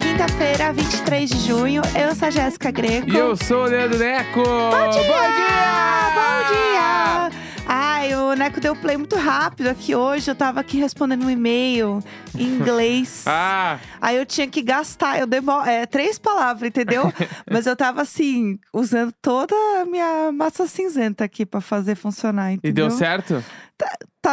Quinta-feira, 23 de junho. Eu sou a Jéssica Greco. E eu sou o Leandro Neco! Bom dia! Bom dia! Bom dia! Ai, o Neco deu play muito rápido aqui hoje. Eu tava aqui respondendo um e-mail em inglês. Ah, Aí eu tinha que gastar, eu demoro, é, três palavras, entendeu? Mas eu tava assim, usando toda a minha massa cinzenta aqui pra fazer funcionar, entendeu? e deu certo? Tá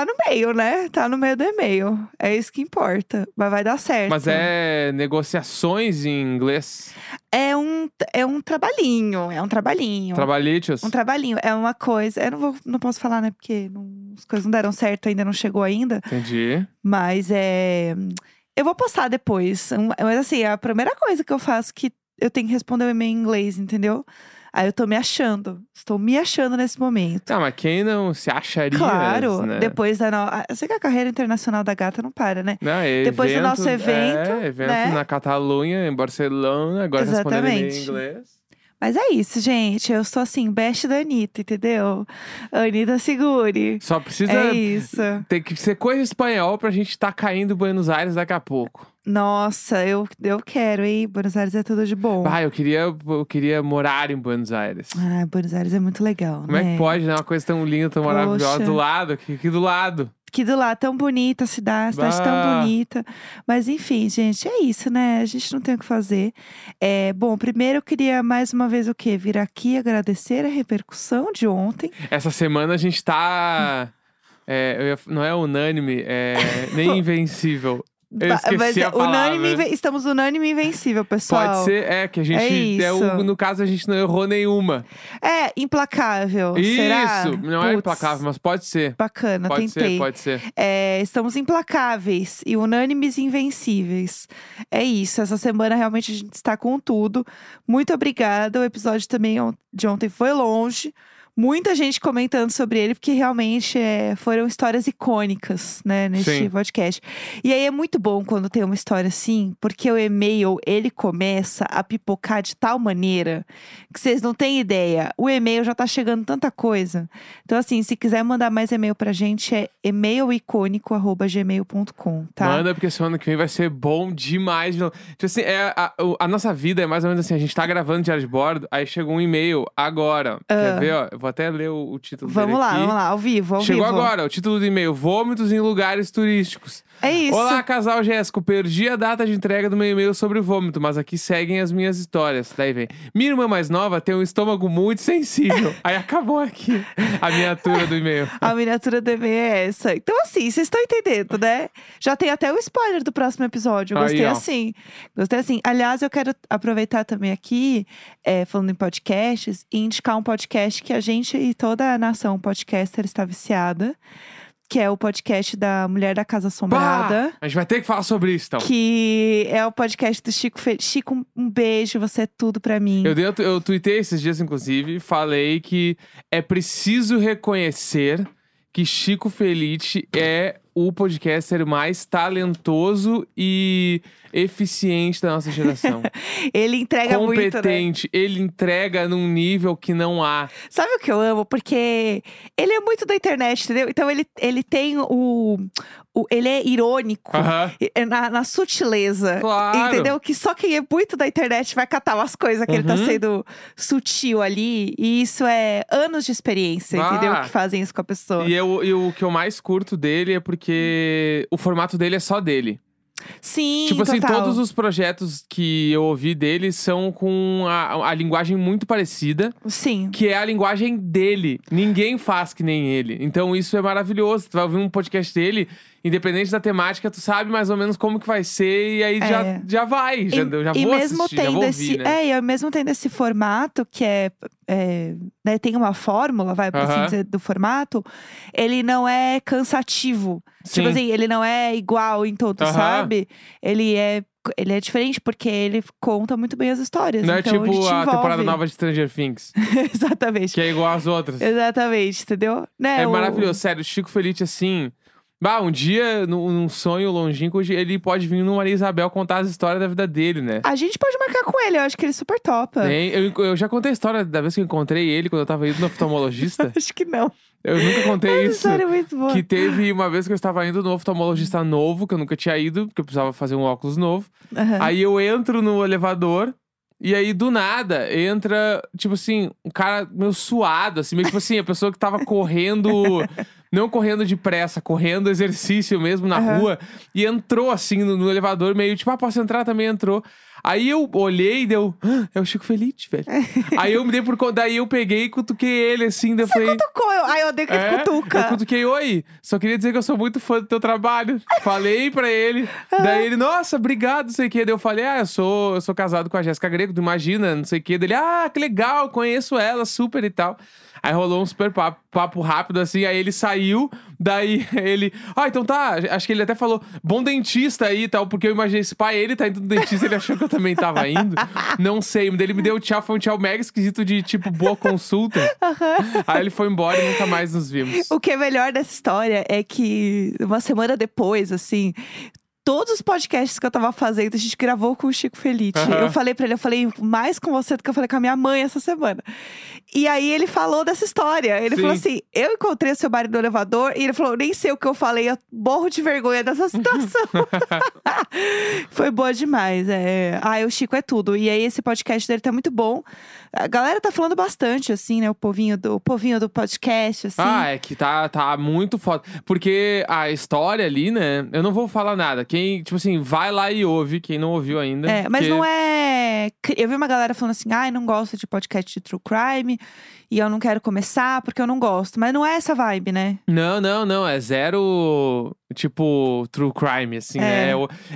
no meio, né? Tá no meio do e-mail. É isso que importa. Mas vai dar certo. Mas é negociações em inglês. É um, é um trabalhinho, é um trabalhinho. Trabalhitos. Um trabalhinho, é uma coisa. Eu não, vou, não posso falar, né? Porque não- as coisas não deram certo, ainda não chegou ainda. Entendi. Mas é. Eu vou postar depois. Mas assim, é a primeira coisa que eu faço que eu tenho que responder o e-mail em inglês, entendeu? Aí eu tô me achando. Estou me achando nesse momento. Tá, mas quem não se acharia? Claro, né? depois da. No... ah, Eu sei que a carreira internacional da gata não para, né? Não, é depois do nosso evento, É, evento né? na Catalunha, em Barcelona, agora respondendo em Exatamente. inglês. Mas é isso, gente. Eu estou assim, best da Anitta, entendeu? Anitta segure. Só precisa. É isso. Tem que ser coisa espanhol pra gente tá caindo em Buenos Aires daqui a pouco. Nossa, eu, eu quero, hein? Buenos Aires é tudo de bom. Ah, eu queria, eu queria morar em Buenos Aires. Ah, Buenos Aires é muito legal, Como é né? que pode, né? Uma coisa tão linda, tão maravilhosa Poxa. do lado, aqui, aqui do lado. Que do lado, tão bonita a cidade, a cidade tão bonita. Mas enfim, gente, é isso, né? A gente não tem o que fazer. É, bom, primeiro eu queria mais uma vez o quê? Vir aqui agradecer a repercussão de ontem. Essa semana a gente tá. é, ia- não é unânime, é nem invencível. Eu esqueci Mas a é palavra. unânime, estamos unânime e invencível, pessoal. Pode ser, é, que a gente. É isso. no caso, a gente não errou nenhuma. É, implacável. Será? Isso! Não é Putz, implacável, mas pode ser. Bacana, Pode tentei. ser, pode ser. É, estamos implacáveis e unânimes e invencíveis. É isso. Essa semana realmente a gente está com tudo. Muito obrigada. O episódio também de ontem foi longe. Muita gente comentando sobre ele, porque realmente é, foram histórias icônicas, né, neste Sim. podcast. E aí é muito bom quando tem uma história assim, porque o e-mail, ele começa a pipocar de tal maneira que vocês não têm ideia. O e-mail já tá chegando tanta coisa. Então, assim, se quiser mandar mais e-mail pra gente, é e-mailicônico.gmail.com, tá? Manda, porque semana que vem vai ser bom demais. Tipo assim, é, a, a nossa vida é mais ou menos assim: a gente tá gravando diário de bordo, aí chegou um e-mail agora. Quer ver, ó? Vou até ler o, o título. Vamos lá, aqui. vamos lá, ao vivo, ao Chegou vivo. agora, o título do e-mail: Vômitos em lugares turísticos. É isso. Olá, casal Jéssico. Perdi a data de entrega do meu e-mail sobre vômito, mas aqui seguem as minhas histórias. Daí vem. Minha irmã mais nova tem um estômago muito sensível. Aí acabou aqui a miniatura do e-mail. A miniatura do e-mail é essa. Então, assim, vocês estão entendendo, né? Já tem até o spoiler do próximo episódio. Eu Aí, gostei ó. assim. Gostei assim. Aliás, eu quero aproveitar também aqui, é, falando em podcasts, e indicar um podcast que a gente e toda a nação podcaster está viciada. Que é o podcast da Mulher da Casa Assombrada. Pá! A gente vai ter que falar sobre isso, então. Que é o podcast do Chico Fe... Chico, um- beijo, você é tudo pra mim. Eu, dei, eu tuitei esses dias, inclusive, falei que é preciso reconhecer que Chico Felice é o podcaster mais talentoso e eficiente da nossa geração. Ele entrega muito, né? Competente, ele entrega num nível que não há. Sabe o que eu amo? Porque ele é muito da internet, entendeu? Então ele, ele tem o, o- Ele é irônico. E- é Na, na sutileza. Claro. Entendeu? Que só quem é muito da internet vai catar umas coisas que ele tá Uhum. sendo sutil ali. E isso é anos de experiência, Ah. entendeu? Que fazem isso com a pessoa. E, eu, e o que eu mais curto dele é porque o formato dele é só dele. Sim, tipo assim, total. todos os projetos que eu ouvi dele são com a, a linguagem muito parecida. Sim. que é a linguagem dele. Ninguém faz que nem ele. Então isso é maravilhoso. Tu vai ouvir um podcast dele, independente da temática, tu sabe mais ou menos como que vai ser e aí já, É. já vai. Já, eu já e vou mesmo assistir, já tendo vou esse, né? é, e mesmo tendo esse formato que é, é, né, tem uma fórmula, vai por assim Aham. dizer, do formato, ele não é cansativo. Sim. Tipo assim, ele não é igual em todos, Aham. sabe? Ele é ele é diferente porque ele conta muito bem as histórias. Não é então ele tipo te a envolve. temporada nova de Stranger Things, Exatamente. que é igual às outras. Exatamente, entendeu? Né, É o- maravilhoso, sério. Chico Felice, assim, Bah, um dia, num, num sonho longínquo, ele pode vir no Maria Isabel contar as histórias da vida dele, né? A gente pode marcar com ele, eu acho que ele super topa. Tem- eu, eu já contei a história da vez que eu encontrei ele quando eu tava indo no oftalmologista. acho que não. Eu nunca contei Essa isso. história é muito boa. Que teve uma vez que eu estava indo no oftalmologista novo, que eu nunca tinha ido, porque eu precisava fazer um óculos novo. Aham. Aí eu entro no elevador. E aí, do nada, entra, tipo assim, um cara meio suado, assim, meio tipo assim, a pessoa que tava correndo, não correndo depressa, correndo exercício mesmo na Aham. rua, e entrou assim no, no elevador, meio tipo, ah, posso entrar? Também entrou. Aí eu olhei e deu, "Ah, é o Chico Felite, velho. aí eu me dei por conta, daí eu peguei e cutuquei ele assim, daí eu falei. Cutucou, eu- Ai, eu odeio que ele É, cutuca. Eu cutuquei, oi. Só queria dizer que eu sou muito fã do teu trabalho. Falei pra ele. Daí ele, nossa, obrigado, não sei o quê. Daí eu falei, ah, eu sou, eu sou casado com a Jéssica Greco, tu imagina, não sei o quê. Dele, ah, que legal, conheço ela, super e tal. Aí rolou um super papo, papo rápido assim, aí ele saiu, daí ele, ah, então tá, acho que ele até falou, bom dentista aí e tal, porque eu imaginei esse pai, ele tá indo no dentista, ele achou que eu também tava indo. Não sei, daí ele me deu tchau, foi um tchau mega esquisito de tipo, boa consulta. Aí ele foi embora e nunca mais nos vimos. O que é melhor dessa história é que uma semana depois, assim, todos os podcasts que eu tava fazendo, a gente gravou com o Chico Felite. Aham. Eu falei pra ele, eu falei mais com você do que eu falei com a minha mãe essa semana. E aí ele falou dessa história. Ele Sim. falou assim: eu encontrei o seu marido no elevador e ele falou: nem sei o que eu falei, eu morro de vergonha dessa situação. Foi boa demais. É. Ah, o Chico é tudo. E aí, esse podcast dele tá muito bom. A galera tá falando bastante, assim, né? O povinho do, o povinho do podcast, assim. Ah, é que tá, tá muito foda. Porque a história ali, né? Eu não vou falar nada. Quem, tipo assim, vai lá e ouve, quem não ouviu ainda. É, mas porque- não é. Eu vi uma galera falando assim, ai, não gosto de podcast de true crime e eu não quero começar porque eu não gosto. Mas não é essa vibe, né? Não, não, não. É zero, tipo, true crime, assim, É.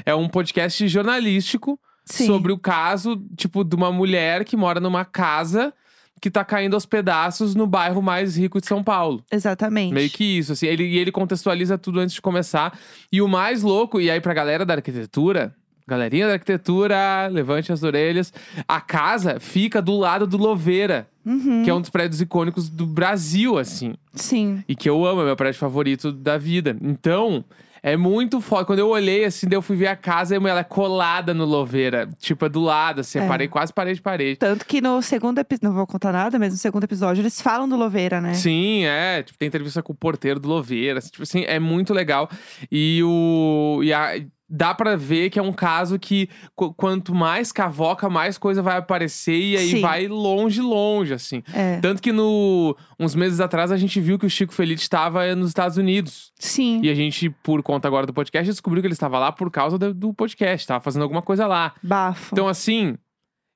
É, é um podcast jornalístico Sim. sobre o caso, tipo, de uma mulher que mora numa casa que tá caindo aos pedaços no bairro mais rico de São Paulo. Exatamente. Meio que isso, assim. Ele, e ele contextualiza tudo antes de começar. E o mais louco, e aí pra galera da arquitetura, galerinha da arquitetura, levante as orelhas. A casa fica do lado do Louveira, Uhum, que é um dos prédios icônicos do Brasil, assim. Sim. E que eu amo, é meu prédio favorito da vida. Então, é muito foda. Quando eu olhei, assim, daí eu fui ver a casa e ela é colada no Louveira. Tipo, é do lado, assim, É. parei quase parede de parede. Tanto que no segundo episódio, não vou contar nada, mas no segundo episódio eles falam do Louveira, né? Sim, é. Tipo, tem entrevista com o porteiro do Louveira. assim, Tipo assim, é muito legal. E o. E a, dá pra ver que é um caso que qu- quanto mais cavoca, mais coisa vai aparecer e aí Sim. vai longe, longe, assim. É. Tanto que no, uns meses atrás a gente viu que o Chico Feliz estava nos Estados Unidos. Sim. E a gente, por conta agora do podcast, descobriu que ele estava lá por causa do, do podcast, estava fazendo alguma coisa lá. Bafo. Então, assim,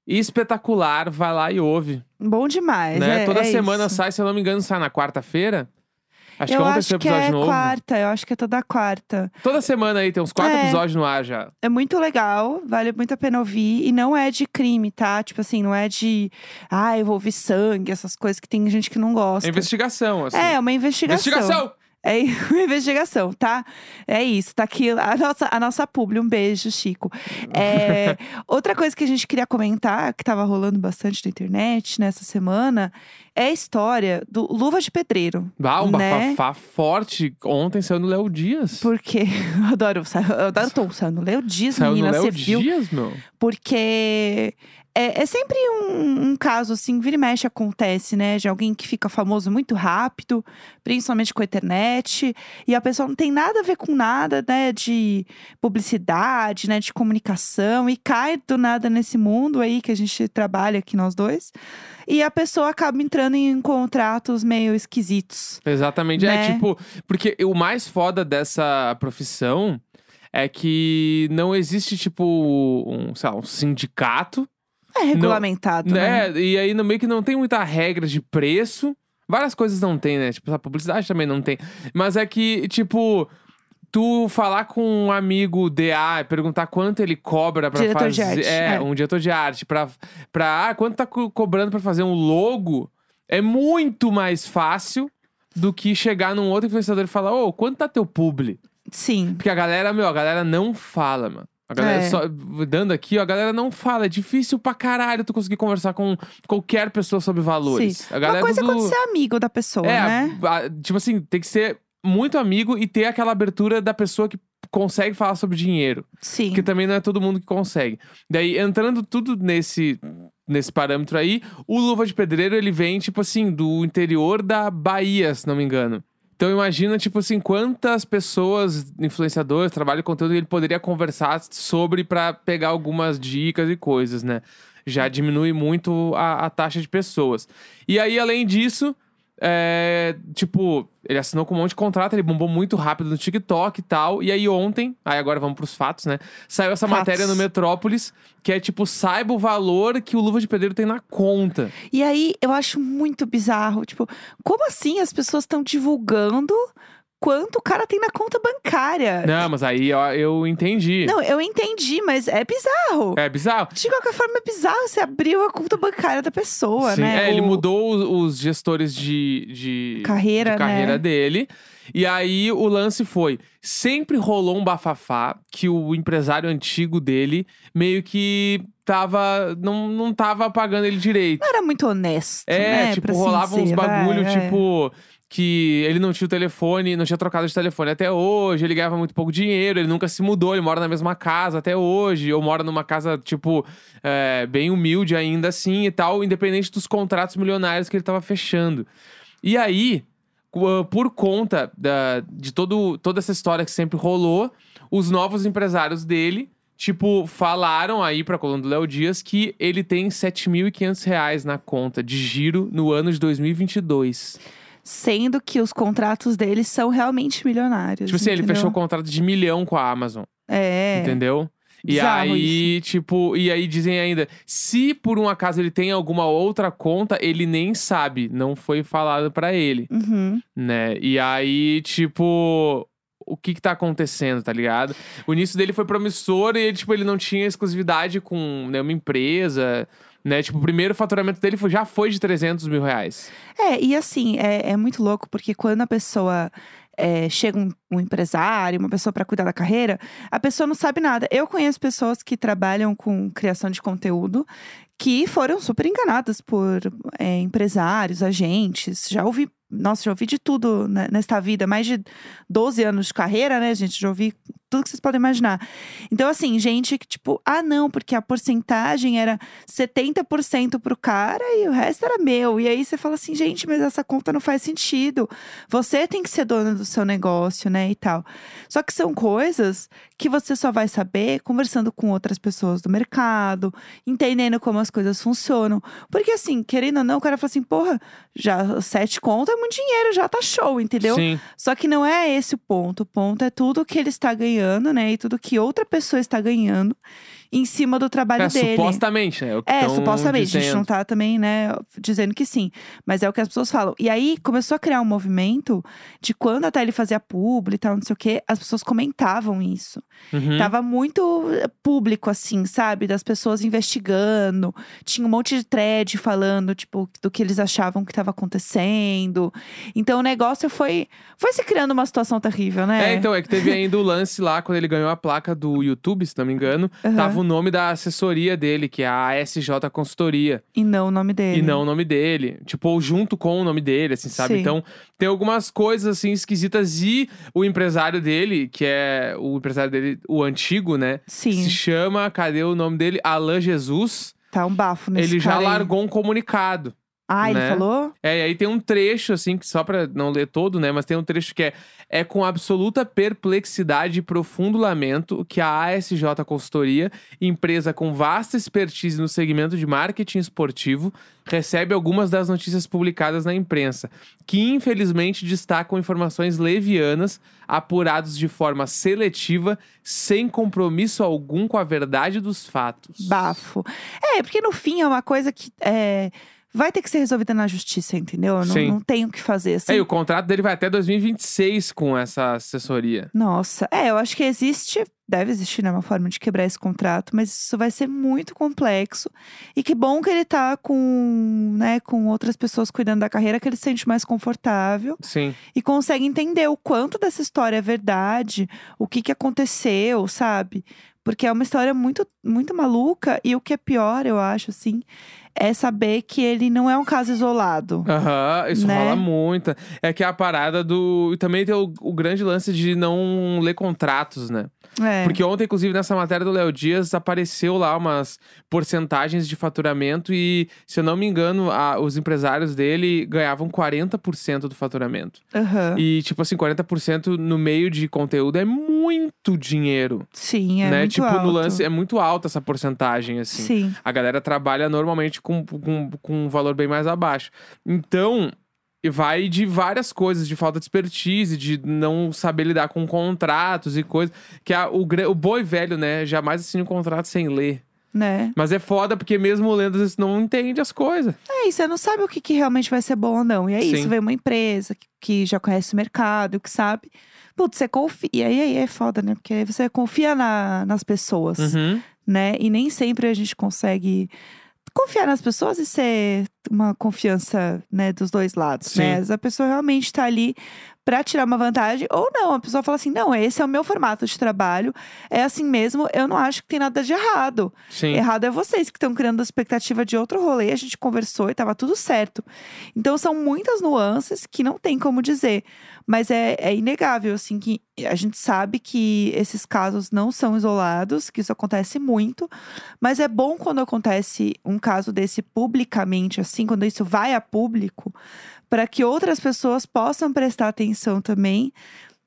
espetacular, vai lá e ouve. Bom demais. né? é- Toda é semana isso. sai, se eu não me engano, sai na quarta-feira. Acho eu que ontem acho que episódio é novo. quarta, eu acho que é toda quarta. Toda semana aí tem uns quatro É. episódios no ar já. É muito legal, vale muito a pena ouvir. E não é de crime, tá? Tipo assim, não é de. Ah, eu vou ouvir sangue, essas coisas que tem gente que não gosta. É investigação, assim. É, uma investigação. investigação! É uma investigação, tá? É isso, tá aqui a nossa, a nossa publi. Um beijo, Chico. É, outra coisa que a gente queria comentar, que tava rolando bastante na internet nessa semana, é a história do Luva de Pedreiro. Bah, um né? bafafá forte. Ontem saiu no Léo Dias. Porque eu adoro, eu adoro Tom saindo. Léo Dias, Saiu menina, no você Léo viu? Dias, meu. Porque é, é sempre um, um caso, assim, vira e mexe acontece, né? De alguém que fica famoso muito rápido, principalmente com a internet, e a pessoa não tem nada a ver com nada, né? De publicidade, né? De comunicação, e cai do nada nesse mundo aí que a gente trabalha aqui, nós dois. E a pessoa acaba entrando em contratos meio esquisitos. Exatamente. Né? É tipo, porque o mais foda dessa profissão é que não existe, tipo, um, sei lá, um sindicato, É regulamentado, né? né? E aí no meio que não tem muita regra de preço. Várias coisas não tem, né? Tipo, a publicidade também não tem. Mas é que, tipo, tu falar com um amigo DA e perguntar quanto ele cobra pra Diretor fazer. de arte, é, é. um diretor de arte. Pra, pra ah, quanto tá co- cobrando pra fazer um logo, é muito mais fácil do que chegar num outro influenciador e falar, ô, quanto tá teu publi? Sim. Porque a galera, meu, a galera não fala, mano. A galera É. só. Dando aqui, ó, a galera não fala. É difícil pra caralho tu conseguir conversar com qualquer pessoa sobre valores. Sim. A galera Uma coisa é quando você é amigo da pessoa, É, né? a- a- tipo assim, tem que ser muito amigo e ter aquela abertura da pessoa que consegue falar sobre dinheiro. Sim. Que também não é todo mundo que consegue. Daí, entrando tudo nesse, nesse parâmetro aí, o Luva de Pedreiro, ele vem, tipo assim, do interior da Bahia, se não me engano. Então imagina, tipo assim, quantas pessoas, influenciadores, trabalham com conteúdo, ele poderia conversar sobre pra pegar algumas dicas e coisas, né? Já diminui muito a, a taxa de pessoas. E aí, além disso, é, tipo, ele assinou com um monte de contrato, ele bombou muito rápido no TikTok e tal. E aí ontem, aí agora vamos pros fatos, né? Saiu essa Fatos. matéria no Metrópolis, que é tipo, saiba o valor que o Luva de Pedreiro tem na conta. E aí, eu acho muito bizarro. Tipo, como assim as pessoas estão divulgando quanto o cara tem na conta bancária? Não, mas aí ó, eu entendi. Não, eu entendi, mas é bizarro. É bizarro. De qualquer forma, é bizarro você abriu a conta bancária da pessoa, Sim, né? é, ele O- mudou os, os gestores de, de Carreira, de carreira né? dele. E aí o lance foi: sempre rolou um bafafá que o empresário antigo dele meio que tava. não, não tava pagando ele direito. Não era muito honesto, É, né? tipo, pra rolava uns bagulho, é. tipo. Que ele não tinha o telefone, não tinha trocado de telefone até hoje, ele ganhava muito pouco dinheiro, ele nunca se mudou, ele mora na mesma casa até hoje, ou mora numa casa, tipo, é, bem humilde ainda assim e tal, independente dos contratos milionários que ele tava fechando. E aí, cu- por conta da- de todo, toda essa história que sempre rolou, os novos empresários dele, tipo, falaram aí pra coluna do Léo Dias que ele tem 7.500 reais na conta de giro no ano de 2022. Sendo que os contratos deles são realmente milionários. Tipo assim, ele entendeu? fechou contrato de milhão com a Amazon, É. entendeu? E Bizarro aí, tipo, e aí dizem ainda, se por um acaso ele tem alguma outra conta, ele nem sabe, não foi falado pra ele, Uhum. né? E aí, tipo, o que que tá acontecendo, tá ligado? O início dele foi promissor e ele, tipo, ele não tinha exclusividade com nenhuma empresa, né? Tipo, o primeiro faturamento dele já foi de 300 mil reais. É, e assim, é, é muito louco, porque quando a pessoa é, chega um, um empresário, uma pessoa para cuidar da carreira, a pessoa não sabe nada. Eu conheço pessoas que trabalham com criação de conteúdo que foram super enganadas por é, empresários, agentes. Já ouvi, nossa, já ouvi de tudo né, nesta vida. Mais de 12 anos de carreira, né, gente? Já ouvi tudo que vocês podem imaginar. Então, assim, gente que, tipo, ah, não, porque a porcentagem era 70% pro cara e o resto era meu. E aí você fala assim, gente, mas essa conta não faz sentido. Você tem que ser dona do seu negócio, né? E tal. Só que são coisas que você só vai saber conversando com outras pessoas do mercado, entendendo como as coisas funcionam. Porque, assim, querendo ou não, o cara fala assim, porra, já sete contas é muito dinheiro, já tá show, entendeu? Sim. Só que não é esse o ponto. O ponto é tudo que ele está ganhando, né? E tudo que outra pessoa está ganhando em cima do trabalho É, dele. supostamente, né? É, o que É, supostamente. A gente dizendo. não tá também, né, dizendo que sim. Mas é o que as pessoas falam. E aí começou a criar um movimento de quando até ele fazia publi e tal, não sei o quê, as pessoas comentavam isso. Uhum. Tava muito eh, público, assim, sabe? Das pessoas investigando. Tinha um monte de thread falando, tipo, do que eles achavam que estava acontecendo. Então o negócio foi, foi se criando uma situação terrível, né? É, então, é que teve ainda o lance lá, quando ele ganhou a placa do YouTube, se não me engano, Aham. tava o nome da assessoria dele, que é a ASJ Consultoria. E não o nome dele. E não o nome dele. Tipo, ou junto com o nome dele, assim, sabe? Sim. Então, tem algumas coisas, assim, esquisitas. E o empresário dele, que é o empresário dele, o antigo, né? Sim, Se chama, cadê o nome dele? Alain Jesus. tá um bafo nesse ele já aí. largou um comunicado. Ah, ele né? falou? É, e aí tem um trecho, assim, que só pra não ler todo, né? Mas tem um trecho que é: é com absoluta perplexidade e profundo lamento que a ASJ Consultoria, empresa com vasta expertise no segmento de marketing esportivo, recebe algumas das notícias publicadas na imprensa, que infelizmente destacam informações levianas, apurados de forma seletiva, sem compromisso algum com a verdade dos fatos. Bafo. É, porque no fim é uma coisa que é, vai ter que ser resolvida na justiça, entendeu? Eu Não, Sim. não tem o que fazer. Assim. É, e o contrato dele vai até 2026 com essa assessoria. Nossa, é, eu acho que existe, deve existir, né, uma forma de quebrar esse contrato, mas isso vai ser muito complexo. E que bom que ele tá com, né, com outras pessoas cuidando da carreira, que ele se sente mais confortável Sim. e consegue entender o quanto dessa história é verdade, o que que aconteceu, sabe? Porque é uma história muito, muito maluca e o que é pior, eu acho, assim, é saber que ele não é um caso isolado. Aham, isso Né? rola muito. É que é a parada do. E também tem o, o grande lance de não ler contratos, né? É. Porque ontem, inclusive, nessa matéria do Léo Dias, apareceu lá umas porcentagens de faturamento e, se eu não me engano, a- os empresários dele ganhavam 40% do faturamento. Aham. E, tipo assim, 40% no meio de conteúdo é muito dinheiro. Sim, é né? muito tipo, alto. no lance é muito alta essa porcentagem, assim. Sim. A galera trabalha normalmente com, com, com um valor bem mais abaixo. Então, vai de várias coisas, de falta de expertise, de não saber lidar com contratos e coisas. Que a- o, o boi velho, né, jamais assina um contrato sem ler. Né? Mas é foda porque mesmo lendo, vezes não entende as coisas. É isso, você não sabe o que, que realmente vai ser bom ou não. E é isso, Sim. vem uma empresa que, que já conhece o mercado, que sabe. Putz, você confia. E aí, aí é foda, né? Porque aí você confia na- nas pessoas, Uhum. né? E nem sempre a gente consegue confiar nas pessoas e ser uma confiança, né, dos dois lados, Sim. né? Às vezes a pessoa realmente tá ali pra tirar uma vantagem ou não. A pessoa fala assim: "Não, esse é o meu formato de trabalho, é assim mesmo, eu não acho que tem nada de errado". Sim. Errado é vocês que estão criando a expectativa de outro rolê, a gente conversou e tava tudo certo. Então são muitas nuances que não tem como dizer. Mas é, é inegável, assim, que a gente sabe que esses casos não são isolados, que isso acontece muito. Mas é bom quando acontece um caso desse publicamente, assim, quando isso vai a público, para que outras pessoas possam prestar atenção também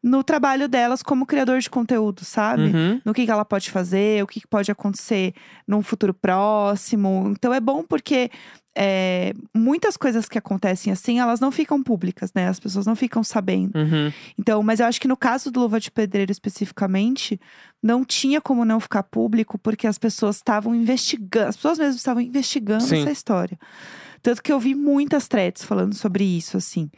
no trabalho delas como criador de conteúdo, sabe? Uhum. no que, que ela pode fazer, o que, que pode acontecer num futuro próximo. Então é bom porque é, muitas coisas que acontecem assim, elas não ficam públicas, né? As pessoas não ficam sabendo. Uhum. Então, mas eu acho que no caso do Luva de Pedreiro especificamente, não tinha como não ficar público, porque as pessoas estavam investigando, as pessoas mesmo estavam investigando Sim. essa história. Tanto que eu vi muitas threads falando sobre isso, assim.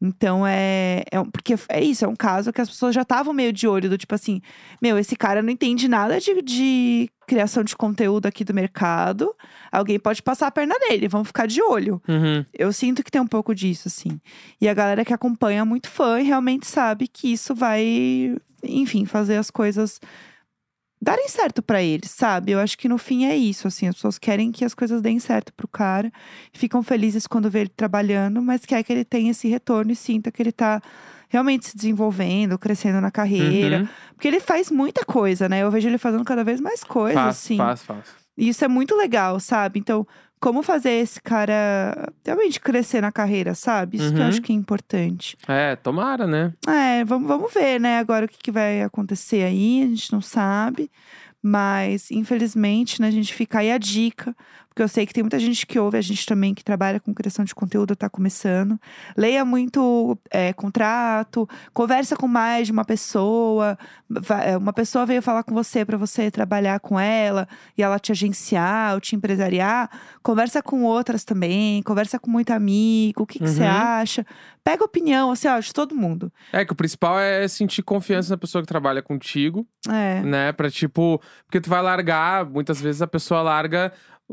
Então é, é porque é isso, é um caso que as pessoas já estavam meio de olho do tipo assim, meu, esse cara não entende nada de, de criação de conteúdo aqui do mercado. Alguém pode passar a perna nele, vamos ficar de olho. Uhum. Eu sinto que tem um pouco disso, assim. E a galera que acompanha muito fã e realmente sabe que isso vai, enfim, fazer as coisas darem certo pra eles, sabe? Eu acho que no fim é isso, assim. As pessoas querem que as coisas deem certo pro cara. Ficam felizes quando vê ele trabalhando, mas quer que ele tenha esse retorno e sinta que ele tá realmente se desenvolvendo, crescendo na carreira. Uhum. Porque ele faz muita coisa, né? Eu vejo ele fazendo cada vez mais coisas, Faz, assim. faz, faz. E isso é muito legal, sabe? Então, como fazer esse cara realmente crescer na carreira, sabe? Isso que eu Uhum. acho que é importante. É, tomara, né? É, vamos, vamos ver, né? Agora o que, que vai acontecer aí, a gente não sabe. Mas, infelizmente, né, a gente fica aí a dica. Porque eu sei que tem muita gente que ouve a gente também, que trabalha com criação de conteúdo, tá começando. Leia muito é, contrato, conversa com mais de uma pessoa. É, Uma pessoa veio falar com você para você trabalhar com ela e ela te agenciar ou te empresariar. Conversa com outras também, conversa com muito amigo. O que, que você Uhum. acha? Pega opinião, assim, ó, de todo mundo. É que o principal é sentir confiança na pessoa que trabalha contigo, É. né? Pra tipo. Porque tu vai largar, muitas vezes a pessoa larga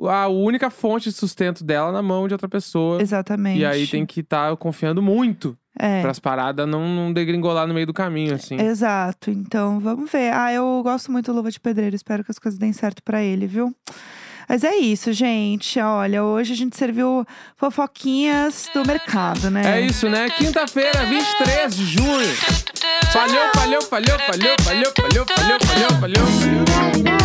a única fonte de sustento dela na mão de outra pessoa. Exatamente. E aí tem que estar confiando muito É. pras paradas não, não degringolar no meio do caminho, assim. Exato. Então, vamos ver. Ah, eu gosto muito do Luva de Pedreiro. Espero que as coisas deem certo pra ele, viu? Mas é isso, gente. Olha, hoje a gente serviu fofoquinhas do mercado, né? É isso, né? Quinta-feira, 23 de junho. Valeu, valeu, valeu, valeu, valeu, valeu, valeu, valeu, valeu. valeu.